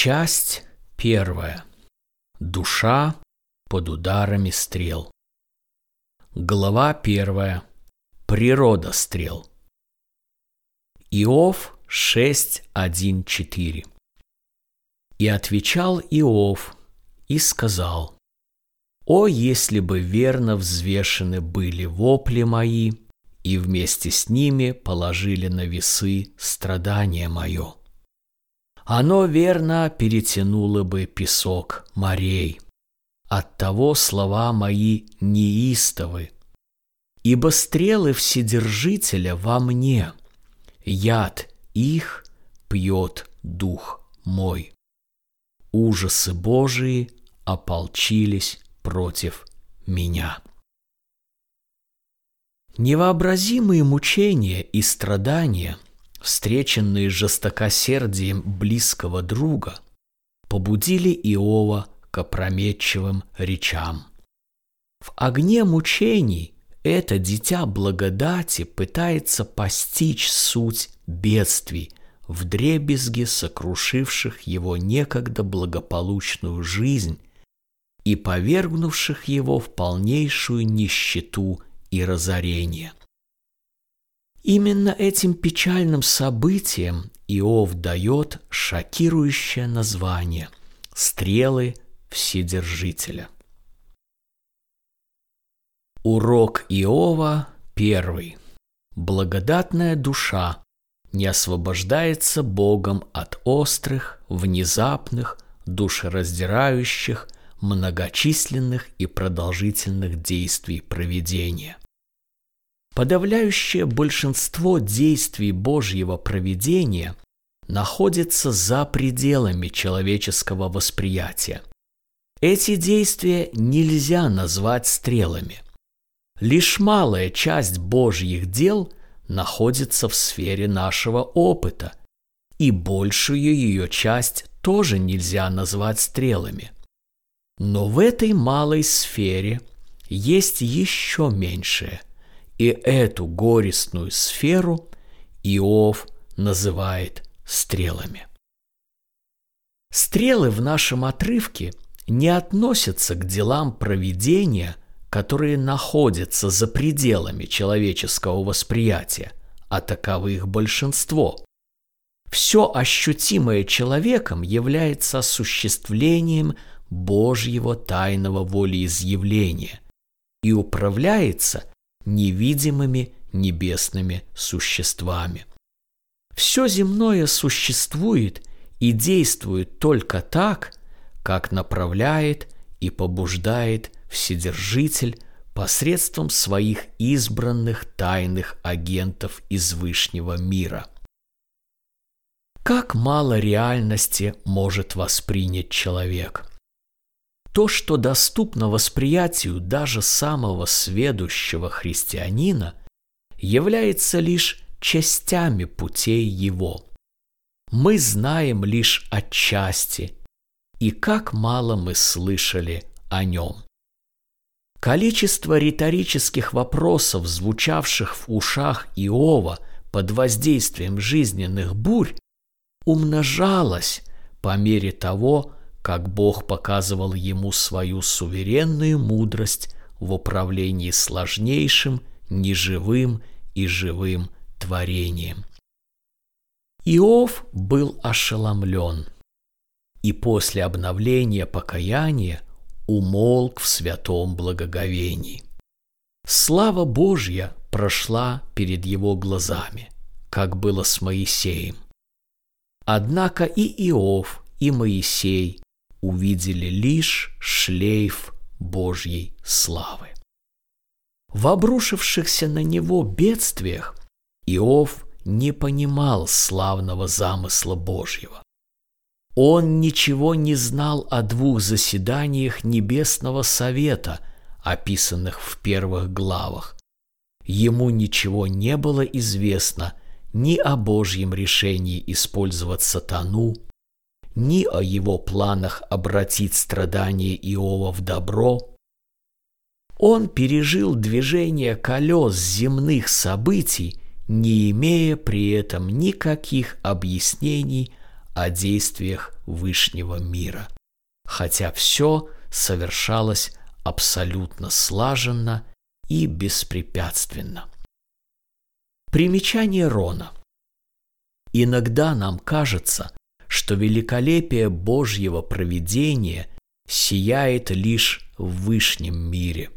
Часть первая. Душа под ударами стрел. Глава первая. Природа стрел. Иов 6.1.4 И отвечал Иов и сказал, «О, если бы верно взвешены были вопли мои, и вместе с ними положили на весы страдания мое! Оно верно перетянуло бы песок морей. Оттого слова мои неистовы, ибо стрелы Вседержителя во мне, яд их пьет дух мой. Ужасы Божии ополчились против меня. Невообразимые мучения и страдания, встреченные жестокосердием близкого друга, побудили Иова к опрометчивым речам. В огне мучений это дитя благодати пытается постичь суть бедствий, в дребезге сокрушивших его некогда благополучную жизнь и повергнувших его в полнейшую нищету и разорение. Именно этим печальным событием Иов дает шокирующее название «Стрелы Вседержителя». Урок Иова первый. Благодатная душа не освобождается Богом от острых, внезапных, душераздирающих, многочисленных и продолжительных действий проведения. Подавляющее большинство действий Божьего проведения находится за пределами человеческого восприятия. Эти действия нельзя назвать стрелами. Лишь малая часть Божьих дел находится в сфере нашего опыта, и большую ее часть тоже нельзя назвать стрелами. Но в этой малой сфере есть еще меньшее, и эту горестную сферу Иов называет стрелами. Стрелы в нашем отрывке не относятся к делам проведения, которые находятся за пределами человеческого восприятия, а таковых большинство. Все ощутимое человеком является осуществлением Божьего тайного волеизъявления и управляется невидимыми небесными существами. Все земное существует и действует только так, как направляет и побуждает Вседержитель посредством своих избранных тайных агентов из Вышнего мира. Как мало реальности может воспринять человек – то, что доступно восприятию даже самого сведущего христианина, является лишь частями путей его. Мы знаем лишь отчасти, и как мало мы слышали о нем. Количество риторических вопросов, звучавших в ушах Иова под воздействием жизненных бурь, умножалось по мере того, как Бог показывал ему свою суверенную мудрость в управлении сложнейшим, неживым и живым творением. Иов был ошеломлен и после обновления покаяния умолк в святом благоговении. Слава Божья прошла перед его глазами, как было с Моисеем. Однако и Иов, и Моисей увидели лишь шлейф Божьей славы. В обрушившихся на него бедствиях Иов не понимал славного замысла Божьего. Он ничего не знал о двух заседаниях Небесного Совета, описанных в первых главах. Ему ничего не было известно ни о Божьем решении использовать сатану, ни о его планах обратить страдания Иова в добро. Он пережил движение колес земных событий, не имея при этом никаких объяснений о действиях Вышнего мира, хотя все совершалось абсолютно слаженно и беспрепятственно. Примечание Рона. Иногда нам кажется, что великолепие Божьего провидения сияет лишь в Вышнем мире.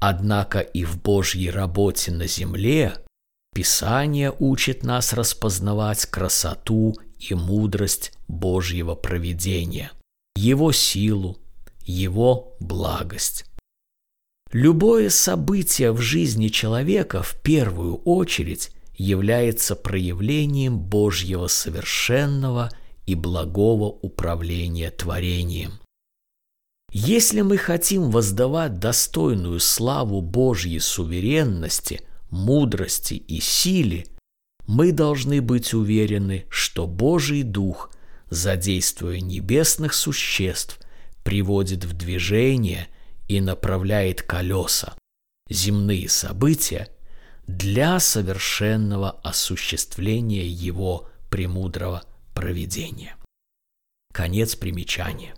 Однако и в Божьей работе на земле Писание учит нас распознавать красоту и мудрость Божьего провидения, Его силу, Его благость. Любое событие в жизни человека в первую очередь является проявлением Божьего совершенного и благого управления творением. Если мы хотим воздавать достойную славу Божьей суверенности, мудрости и силе, мы должны быть уверены, что Божий Дух, задействуя небесных существ, приводит в движение и направляет колеса, земные события – для совершенного осуществления его премудрого проведения. Конец примечания.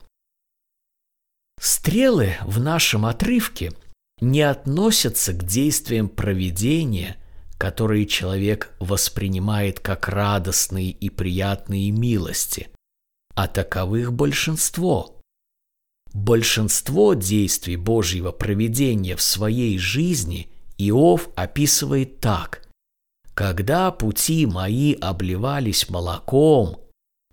Стрелы в нашем отрывке не относятся к действиям проведения, которые человек воспринимает как радостные и приятные милости, а таковых большинство. Большинство действий Божьего проведения в своей жизни Иов описывает так. «Когда пути мои обливались молоком,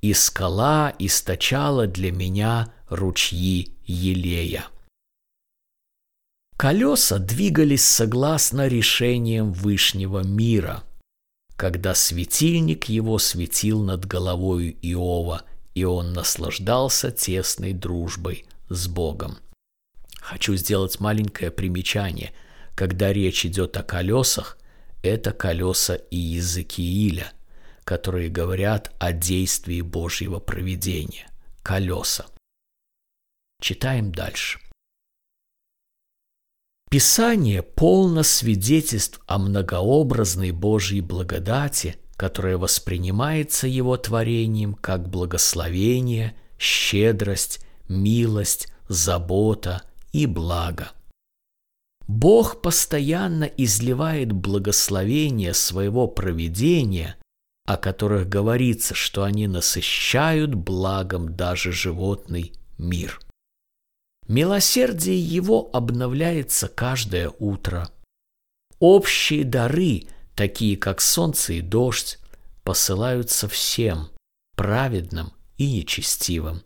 и скала источала для меня ручьи елея». Колеса двигались согласно решениям Вышнего мира, когда светильник его светил над головой Иова, и он наслаждался тесной дружбой с Богом. Хочу сделать маленькое примечание – когда речь идет о колесах, это колеса Иезекииля, которые говорят о действии Божьего провидения. Колеса. Читаем дальше. Писание полно свидетельств о многообразной Божьей благодати, которая воспринимается Его творением как благословение, щедрость, милость, забота и благо – Бог постоянно изливает благословения своего провидения, о которых говорится, что они насыщают благом даже животный мир. Милосердие его обновляется каждое утро. Общие дары, такие как солнце и дождь, посылаются всем, праведным и нечестивым.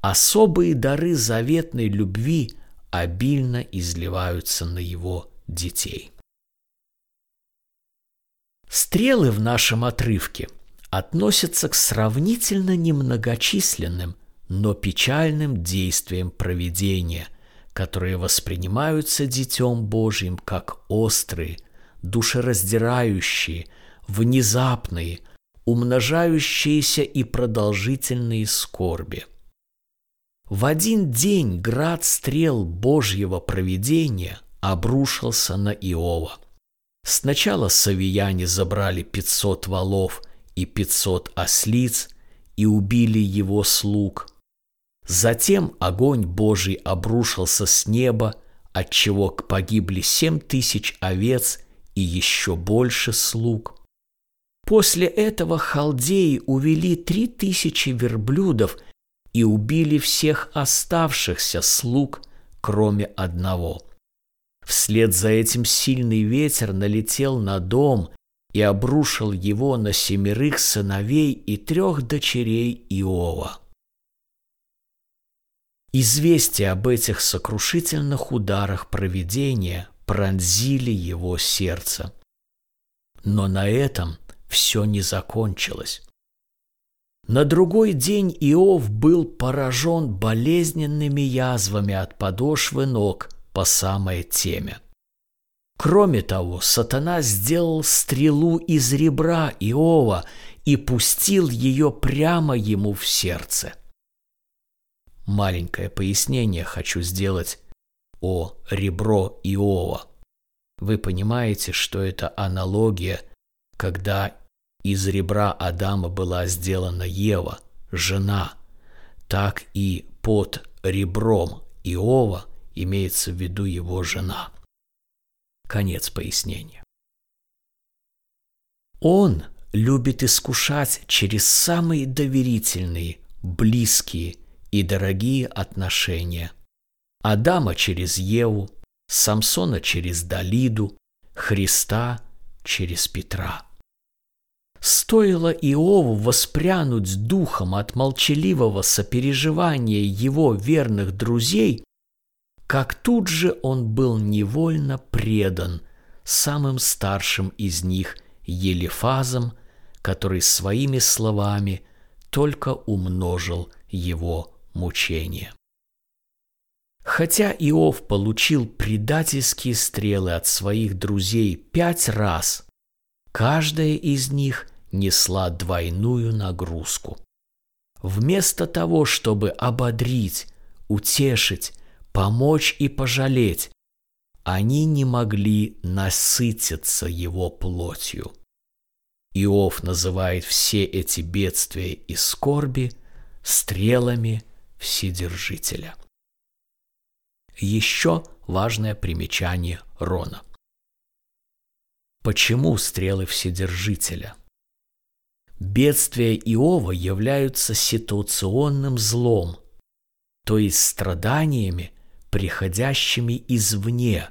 Особые дары заветной любви – обильно изливаются на его детей. Стрелы в нашем отрывке относятся к сравнительно немногочисленным, но печальным действиям проведения, которые воспринимаются Детем Божьим как острые, душераздирающие, внезапные, умножающиеся и продолжительные скорби – в один день град стрел Божьего провидения обрушился на Иова. Сначала савияне забрали пятьсот валов и пятьсот ослиц и убили его слуг. Затем огонь Божий обрушился с неба, отчего погибли семь тысяч овец и еще больше слуг. После этого халдеи увели три тысячи верблюдов и убили всех оставшихся слуг, кроме одного. Вслед за этим сильный ветер налетел на дом и обрушил его на семерых сыновей и трех дочерей Иова. Известия об этих сокрушительных ударах провидения пронзили его сердце. Но на этом все не закончилось. На другой день Иов был поражен болезненными язвами от подошвы ног по самое темя. Кроме того, сатана сделал стрелу из ребра Иова и пустил ее прямо ему в сердце. Маленькое пояснение хочу сделать о ребро Иова. Вы понимаете, что это аналогия, когда из ребра Адама была сделана Ева, жена, так и под ребром Иова имеется в виду его жена. Конец пояснения. Он любит искушать через самые доверительные, близкие и дорогие отношения. Адама через Еву, Самсона через Далиду, Христа через Петра. Стоило Иову воспрянуть духом от молчаливого сопереживания его верных друзей, как тут же он был невольно предан самым старшим из них Елифазом, который своими словами только умножил его мучения. Хотя Иов получил предательские стрелы от своих друзей пять раз, каждая из них несла двойную нагрузку. Вместо того, чтобы ободрить, утешить, помочь и пожалеть, они не могли насытиться его плотью. Иов называет все эти бедствия и скорби стрелами Вседержителя – еще важное примечание Рона. Почему стрелы Вседержителя? Бедствия Иова являются ситуационным злом, то есть страданиями, приходящими извне,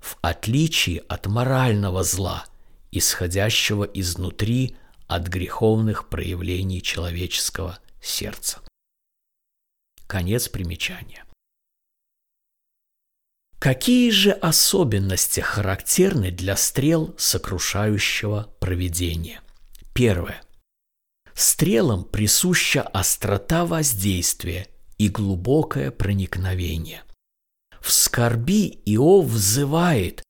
в отличие от морального зла, исходящего изнутри от греховных проявлений человеческого сердца. Конец примечания. Какие же особенности характерны для стрел сокрушающего проведения? Первое. Стрелам присуща острота воздействия и глубокое проникновение. В скорби Иов взывает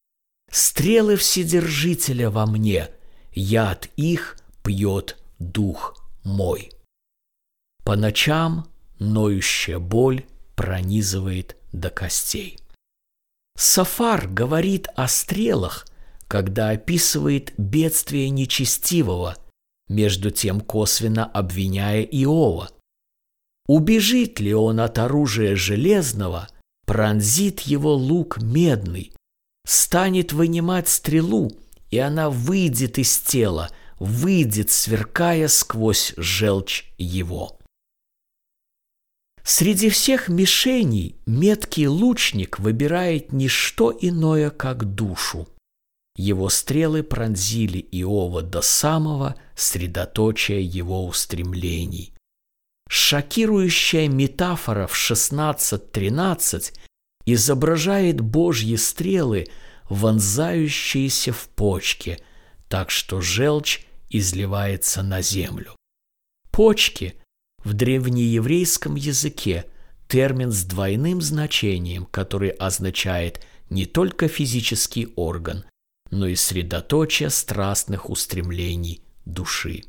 «Стрелы Вседержителя во мне, яд их пьет дух мой». По ночам ноющая боль пронизывает до костей. Сафар говорит о стрелах, когда описывает бедствие нечестивого, между тем косвенно обвиняя Иова. Убежит ли он от оружия железного, пронзит его лук медный, станет вынимать стрелу, и она выйдет из тела, выйдет, сверкая сквозь желчь его. Среди всех мишеней меткий лучник выбирает не что иное, как душу. Его стрелы пронзили Иова до самого средоточия его устремлений. Шокирующая метафора в 16.13 изображает Божьи стрелы, вонзающиеся в почки, так что желчь изливается на землю. Почки в древнееврейском языке термин с двойным значением, который означает не только физический орган, но и средоточие страстных устремлений души.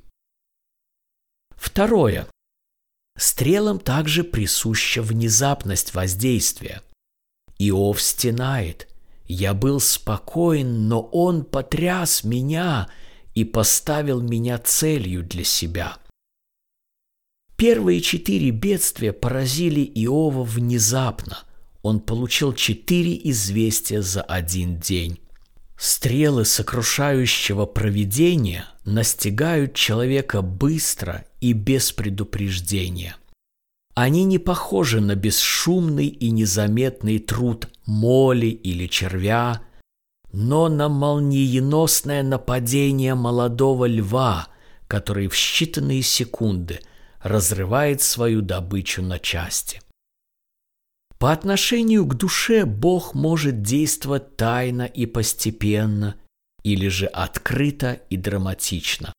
Второе. Стрелам также присуща внезапность воздействия. Иов стенает. «Я был спокоен, но он потряс меня и поставил меня целью для себя». Первые четыре бедствия поразили Иова внезапно. Он получил четыре известия за один день. Стрелы сокрушающего провидения настигают человека быстро и без предупреждения. Они не похожи на бесшумный и незаметный труд моли или червя, но на молниеносное нападение молодого льва, который в считанные секунды – разрывает свою добычу на части. По отношению к душе Бог может действовать тайно и постепенно, или же открыто и драматично.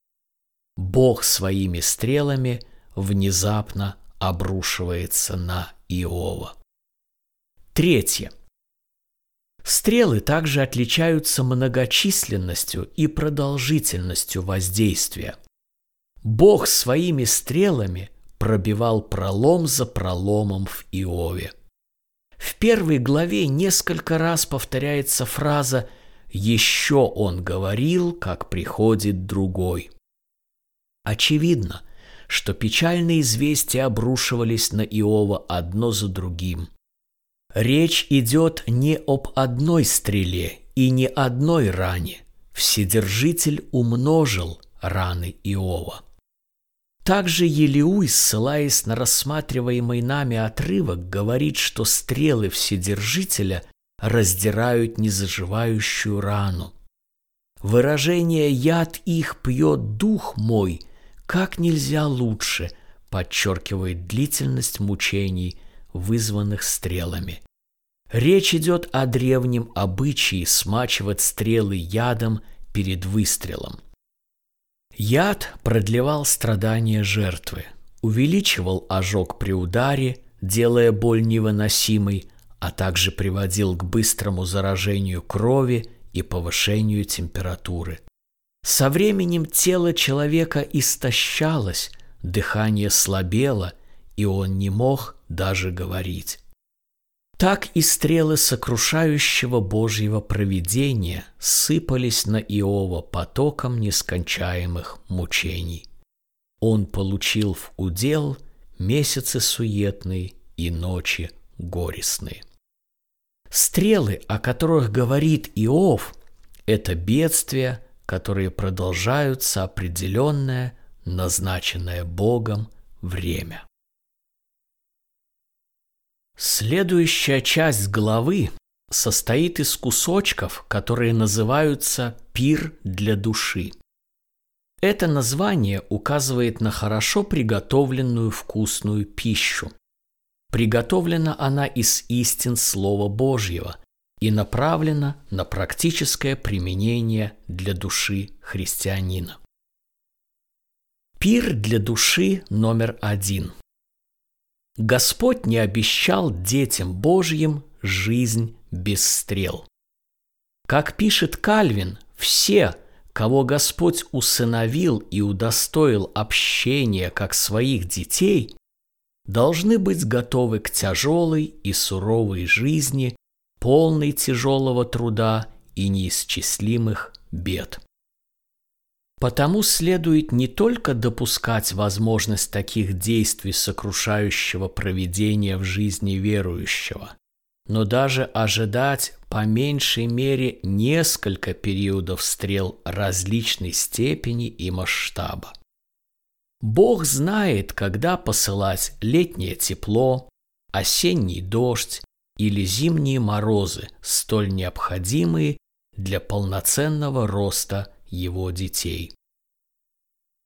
Бог своими стрелами внезапно обрушивается на Иова. Третье. Стрелы также отличаются многочисленностью и продолжительностью воздействия. Бог своими стрелами пробивал пролом за проломом в Иове. В первой главе несколько раз повторяется фраза «Еще он говорил, как приходит другой». Очевидно, что печальные известия обрушивались на Иова одно за другим. Речь идет не об одной стреле и не одной ране. Вседержитель умножил раны Иова. Также Елеуй, ссылаясь на рассматриваемый нами отрывок, говорит, что стрелы Вседержителя раздирают незаживающую рану. Выражение «яд их пьет дух мой» как нельзя лучше подчеркивает длительность мучений, вызванных стрелами. Речь идет о древнем обычае смачивать стрелы ядом перед выстрелом. Яд продлевал страдания жертвы, увеличивал ожог при ударе, делая боль невыносимой, а также приводил к быстрому заражению крови и повышению температуры. Со временем тело человека истощалось, дыхание слабело, и он не мог даже говорить. Так и стрелы сокрушающего Божьего провидения сыпались на Иова потоком нескончаемых мучений. Он получил в удел месяцы суетные и ночи горестные. Стрелы, о которых говорит Иов, это бедствия, которые продолжаются определенное, назначенное Богом время. Следующая часть главы состоит из кусочков, которые называются «пир для души». Это название указывает на хорошо приготовленную вкусную пищу. Приготовлена она из истин Слова Божьего и направлена на практическое применение для души христианина. Пир для души номер один. Господь не обещал детям Божьим жизнь без стрел. Как пишет Кальвин, все, кого Господь усыновил и удостоил общения как своих детей, должны быть готовы к тяжелой и суровой жизни, полной тяжелого труда и неисчислимых бед. Потому следует не только допускать возможность таких действий сокрушающего проведения в жизни верующего, но даже ожидать по меньшей мере несколько периодов стрел различной степени и масштаба. Бог знает, когда посылать летнее тепло, осенний дождь или зимние морозы, столь необходимые для полноценного роста его детей.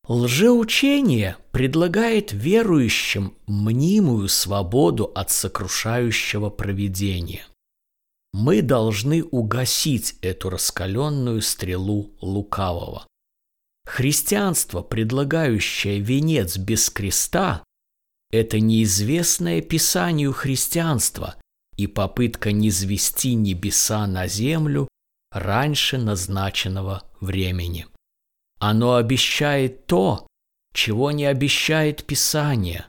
Лжеучение предлагает верующим мнимую свободу от сокрушающего провидения. Мы должны угасить эту раскаленную стрелу лукавого. Христианство, предлагающее венец без креста, это неизвестное Писанию христианства и попытка низвести небеса на землю раньше назначенного времени. Оно обещает то, чего не обещает Писание.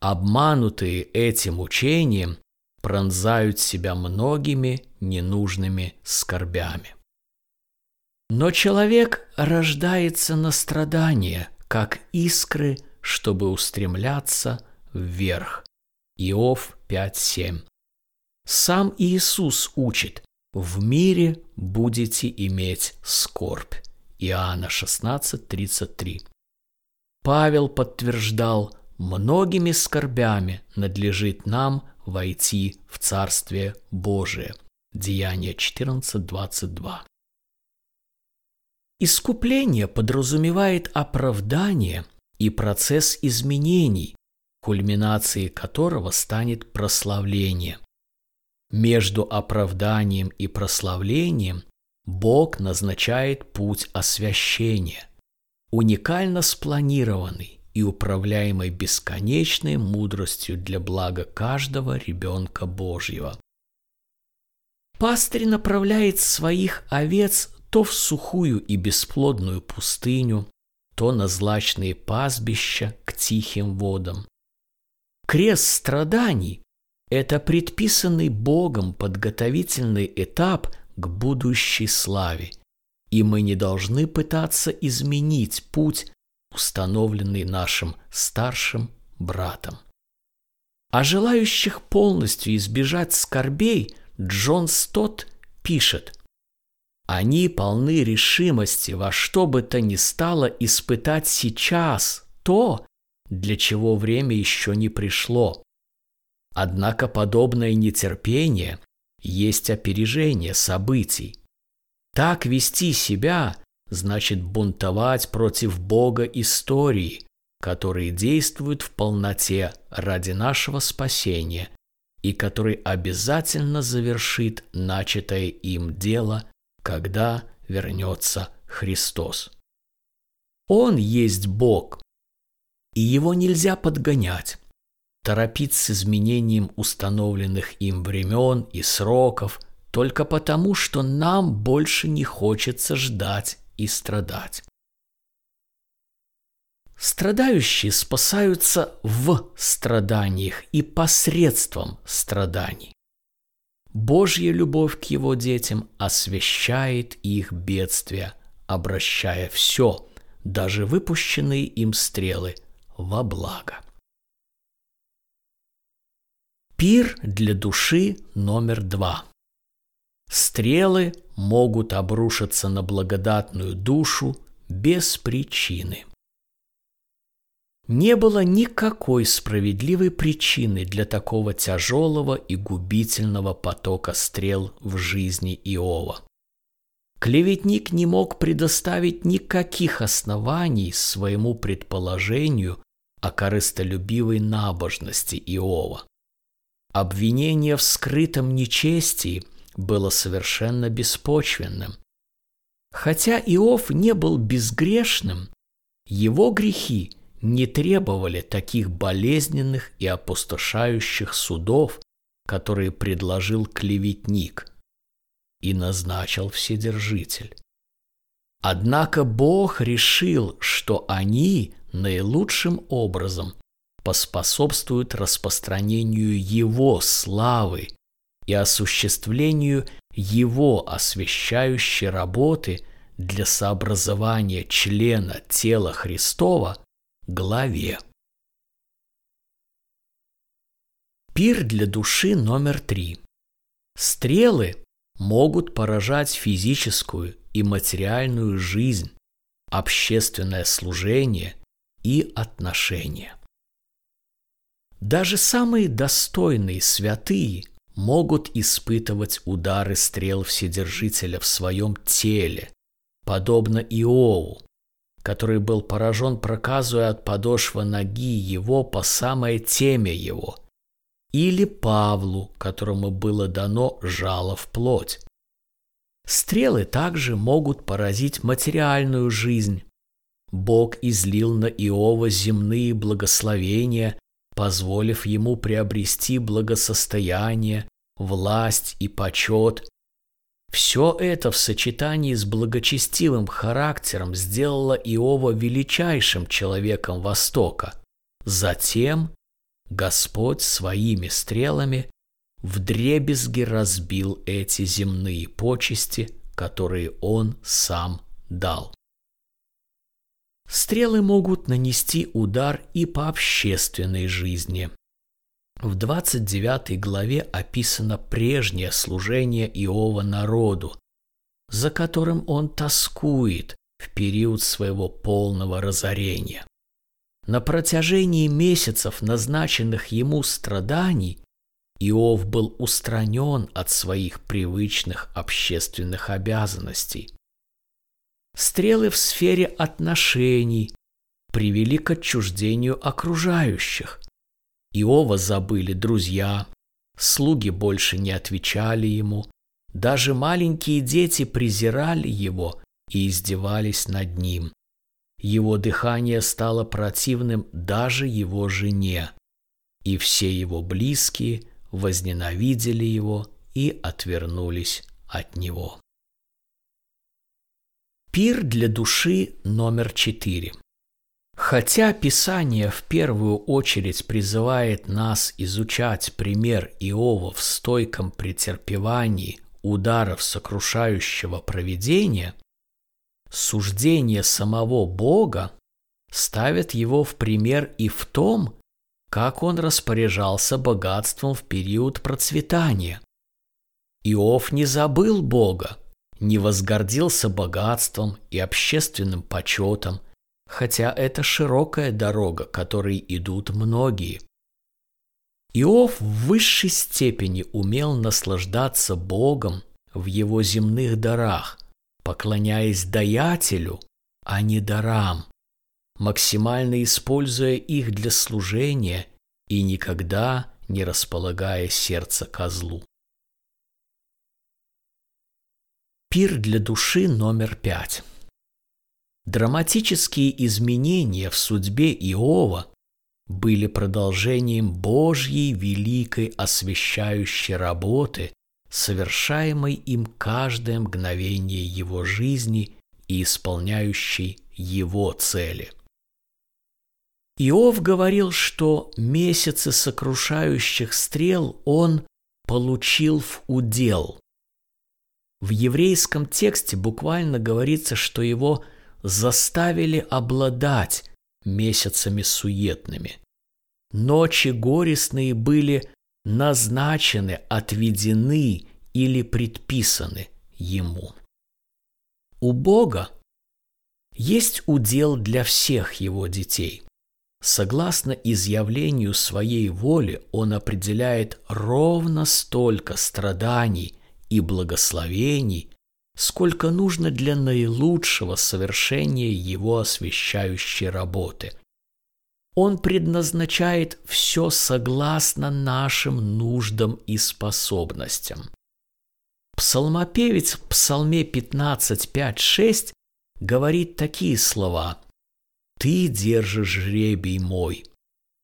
Обманутые этим учением пронзают себя многими ненужными скорбями. Но человек рождается на страдания, как искры, чтобы устремляться вверх. Иов 5.7. Сам Иисус учит, в мире будете иметь скорбь. Иоанна 16.33. Павел подтверждал, многими скорбями надлежит нам войти в Царствие Божие. Деяние 14.22. Искупление подразумевает оправдание и процесс изменений, кульминацией которого станет прославление. Между оправданием и прославлением Бог назначает путь освящения, уникально спланированный и управляемый бесконечной мудростью для блага каждого ребенка Божьего. Пастырь направляет своих овец то в сухую и бесплодную пустыню, то на злачные пастбища к тихим водам. Крест страданий – это предписанный Богом подготовительный этап к будущей славе, и мы не должны пытаться изменить путь, установленный нашим старшим братом. О желающих полностью избежать скорбей Джон Стот пишет. Они полны решимости во что бы то ни стало испытать сейчас то, для чего время еще не пришло. Однако подобное нетерпение есть опережение событий. Так вести себя значит бунтовать против Бога истории, который действует в полноте ради нашего спасения и который обязательно завершит начатое им дело, когда вернется Христос. Он есть Бог, и его нельзя подгонять, торопить с изменением установленных им времен и сроков только потому, что нам больше не хочется ждать и страдать. Страдающие спасаются в страданиях и посредством страданий. Божья любовь к его детям освещает их бедствия, обращая все, даже выпущенные им стрелы, во благо. Пир для души номер два. Стрелы могут обрушиться на благодатную душу без причины. Не было никакой справедливой причины для такого тяжелого и губительного потока стрел в жизни Иова. Клеветник не мог предоставить никаких оснований своему предположению о корыстолюбивой набожности Иова. Обвинение в скрытом нечестии было совершенно беспочвенным. Хотя Иов не был безгрешным, его грехи не требовали таких болезненных и опустошающих судов, которые предложил клеветник и назначил Вседержитель. Однако Бог решил, что они наилучшим образом поспособствуют распространению Его славы и осуществлению Его освящающей работы для сообразования члена тела Христова главе. Пир для души номер три. Стрелы могут поражать физическую и материальную жизнь, общественное служение и отношения. Даже самые достойные святые могут испытывать удары стрел Вседержителя в своем теле, подобно Иову, который был поражен проказуя от подошвы ноги его по самое теме его, или Павлу, которому было дано жало в плоть. Стрелы также могут поразить материальную жизнь. Бог излил на Иова земные благословения, позволив ему приобрести благосостояние, власть и почет, все это в сочетании с благочестивым характером сделало Иова величайшим человеком Востока. Затем Господь своими стрелами вдребезги разбил эти земные почести, которые Он сам дал. Стрелы могут нанести удар и по общественной жизни. В 29 главе описано прежнее служение Иова народу, за которым он тоскует в период своего полного разорения. На протяжении месяцев назначенных ему страданий Иов был устранен от своих привычных общественных обязанностей. Стрелы в сфере отношений привели к отчуждению окружающих. Иова забыли друзья, слуги больше не отвечали ему, даже маленькие дети презирали его и издевались над ним. Его дыхание стало противным даже его жене, и все его близкие возненавидели его и отвернулись от него. Пир для души номер четыре. Хотя Писание в первую очередь призывает нас изучать пример Иова в стойком претерпевании ударов сокрушающего провидения, суждение самого Бога ставят его в пример и в том, как он распоряжался богатством в период процветания. Иов не забыл Бога, не возгордился богатством и общественным почетом, хотя это широкая дорога, которой идут многие. Иов в высшей степени умел наслаждаться Богом в его земных дарах, поклоняясь даятелю, а не дарам, максимально используя их для служения и никогда не располагая сердце козлу. Пир для души номер пять. Драматические изменения в судьбе Иова были продолжением Божьей великой освящающей работы, совершаемой им каждое мгновение его жизни и исполняющей его цели. Иов говорил, что месяцы сокрушающих стрел он получил в удел. В еврейском тексте буквально говорится, что его – заставили обладать месяцами суетными. Ночи горестные были назначены, отведены или предписаны ему. У Бога есть удел для всех его детей. Согласно изъявлению своей воли, он определяет ровно столько страданий и благословений, сколько нужно для наилучшего совершения его освещающей работы. Он предназначает все согласно нашим нуждам и способностям. Псалмопевец в Псалме 15, 5, 6 говорит такие слова «Ты держишь жребий мой,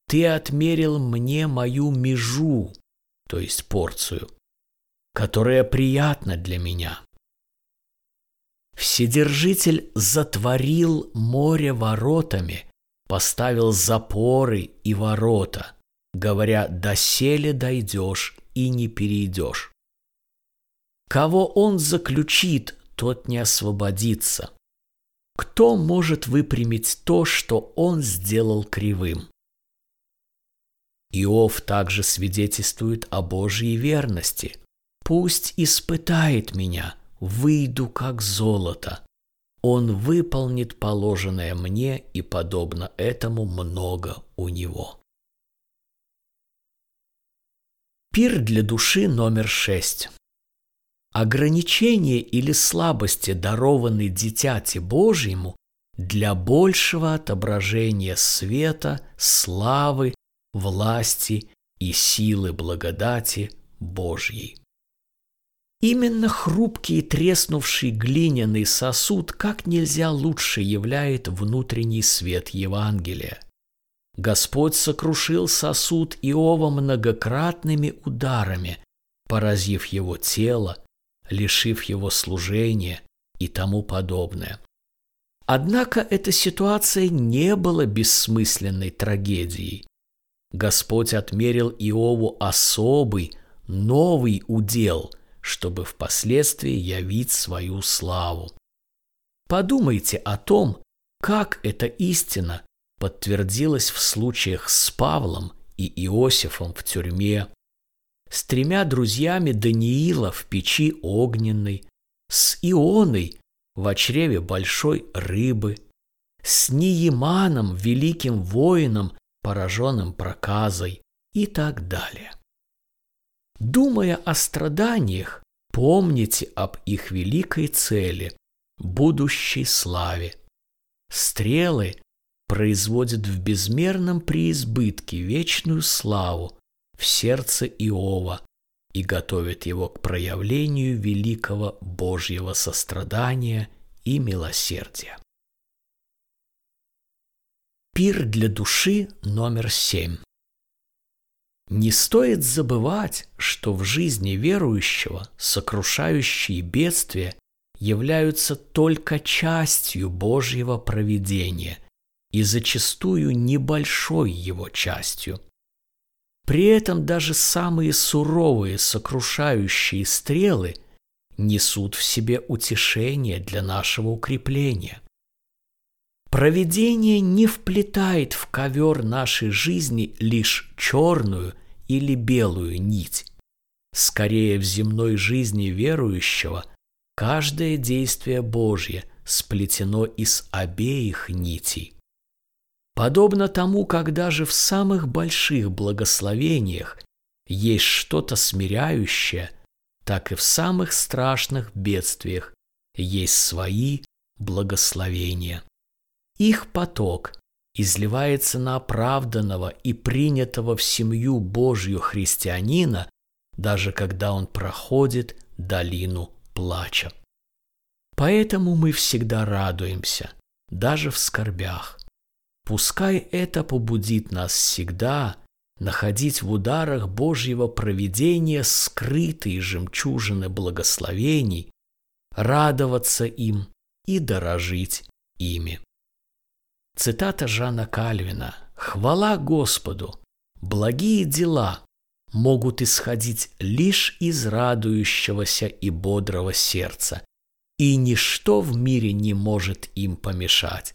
ты отмерил мне мою межу, то есть порцию, которая приятна для меня. Вседержитель затворил море воротами, поставил запоры и ворота, говоря, доселе дойдешь и не перейдешь. Кого он заключит, тот не освободится. Кто может выпрямить то, что он сделал кривым? Иов также свидетельствует о Божьей верности. «Пусть испытает меня, выйду как золото. Он выполнит положенное мне, и подобно этому много у него. Пир для души номер шесть. Ограничения или слабости, дарованные дитяти Божьему, для большего отображения света, славы, власти и силы благодати Божьей. Именно хрупкий и треснувший глиняный сосуд как нельзя лучше являет внутренний свет Евангелия. Господь сокрушил сосуд Иова многократными ударами, поразив его тело, лишив его служения и тому подобное. Однако эта ситуация не была бессмысленной трагедией. Господь отмерил Иову особый, новый удел – чтобы впоследствии явить свою славу. Подумайте о том, как эта истина подтвердилась в случаях с Павлом и Иосифом в тюрьме, с тремя друзьями Даниила в печи огненной, с Ионой в чреве большой рыбы, с Ниеманом, великим воином, пораженным проказой и так далее. Думая о страданиях, помните об их великой цели, будущей славе. Стрелы производят в безмерном преизбытке вечную славу в сердце Иова и готовят его к проявлению великого Божьего сострадания и милосердия. Пир для души номер семь. Не стоит забывать, что в жизни верующего сокрушающие бедствия являются только частью Божьего провидения и зачастую небольшой его частью. При этом даже самые суровые сокрушающие стрелы несут в себе утешение для нашего укрепления. Провидение не вплетает в ковер нашей жизни лишь черную или белую нить. Скорее в земной жизни верующего каждое действие Божье сплетено из обеих нитей. Подобно тому, когда же в самых больших благословениях есть что-то смиряющее, так и в самых страшных бедствиях есть свои благословения. Их поток изливается на оправданного и принятого в семью Божью христианина, даже когда он проходит долину плача. Поэтому мы всегда радуемся, даже в скорбях. Пускай это побудит нас всегда находить в ударах Божьего провидения скрытые жемчужины благословений, радоваться им и дорожить ими. Цитата Жана Кальвина «Хвала Господу! Благие дела могут исходить лишь из радующегося и бодрого сердца, и ничто в мире не может им помешать.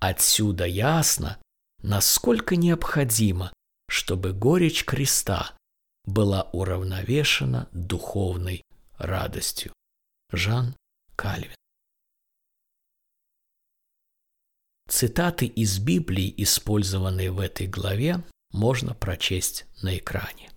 Отсюда ясно, насколько необходимо, чтобы горечь креста была уравновешена духовной радостью. Жан Кальвин Цитаты из Библии, использованные в этой главе, можно прочесть на экране.